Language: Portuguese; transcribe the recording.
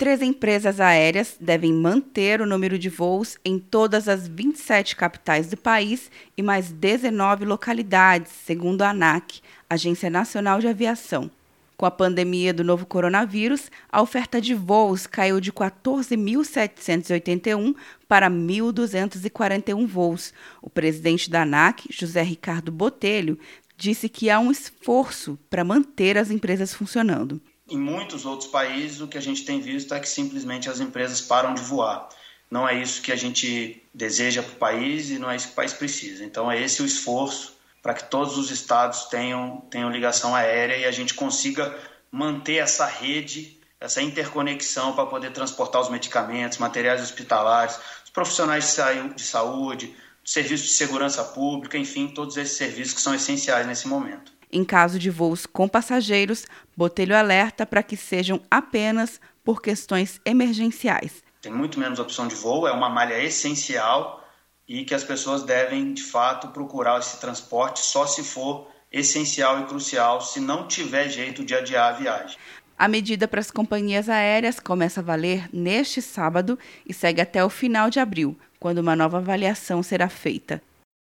Três empresas aéreas devem manter o número de voos em todas as 27 capitais do país e mais 19 localidades, segundo a ANAC, Agência Nacional de Aviação. Com a pandemia do novo coronavírus, a oferta de voos caiu de 14.781 para 1.241 voos. O presidente da ANAC, José Ricardo Botelho, disse que há um esforço para manter as empresas funcionando. Em muitos outros países, o que a gente tem visto é que simplesmente as empresas param de voar. Não é isso que a gente deseja para o país e não é isso que o país precisa. Então, é esse o esforço para que todos os estados tenham, tenham ligação aérea e a gente consiga manter essa rede, essa interconexão para poder transportar os medicamentos, materiais hospitalares, os profissionais de saúde, serviços de segurança pública, enfim, todos esses serviços que são essenciais nesse momento. Em caso de voos com passageiros, Botelho alerta para que sejam apenas por questões emergenciais. Tem muito menos opção de voo, é uma malha essencial e que as pessoas devem, de fato, procurar esse transporte só se for essencial e crucial, se não tiver jeito de adiar a viagem. A medida para as companhias aéreas começa a valer neste sábado e segue até o final de abril, quando uma nova avaliação será feita.